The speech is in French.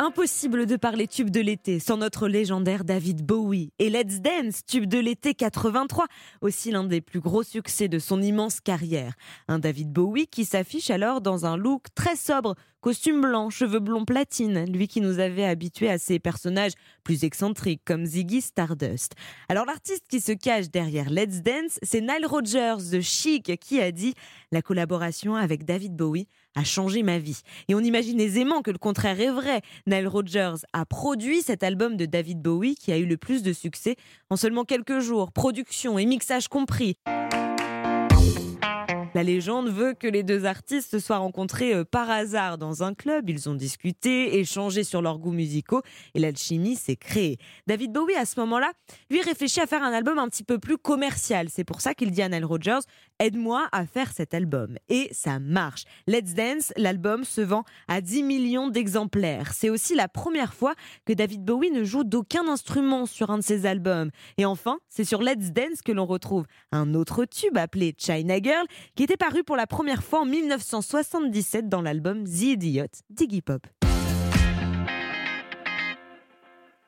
Impossible de parler tube de l'été sans notre légendaire David Bowie. Et Let's Dance, tube de l'été 83, aussi l'un des plus gros succès de son immense carrière. Un David Bowie qui s'affiche alors dans un look très sobre, costume blanc, cheveux blonds platine, lui qui nous avait habitués à ses personnages plus excentriques comme Ziggy Stardust. Alors l'artiste qui se cache derrière Let's Dance, c'est Nile Rodgers de Chic qui a dit la collaboration avec David Bowie a changé ma vie. Et on imagine aisément que le contraire est vrai. Nile Rodgers a produit cet album de David Bowie qui a eu le plus de succès en seulement quelques jours, production et mixage compris. La légende veut que les deux artistes se soient rencontrés euh, par hasard dans un club. Ils ont discuté, échangé sur leurs goûts musicaux et l'alchimie s'est créée. David Bowie, à ce moment-là, lui réfléchit à faire un album un petit peu plus commercial. C'est pour ça qu'il dit à Nile Rodgers Aide-moi à faire cet album. Et ça marche. Let's Dance, l'album se vend à 10 millions d'exemplaires. C'est aussi la première fois que David Bowie ne joue d'aucun instrument sur un de ses albums. Et enfin, c'est sur Let's Dance que l'on retrouve un autre tube appelé China Girl qui était paru pour la première fois en 1977 dans l'album The Idiot d'Iggy Pop.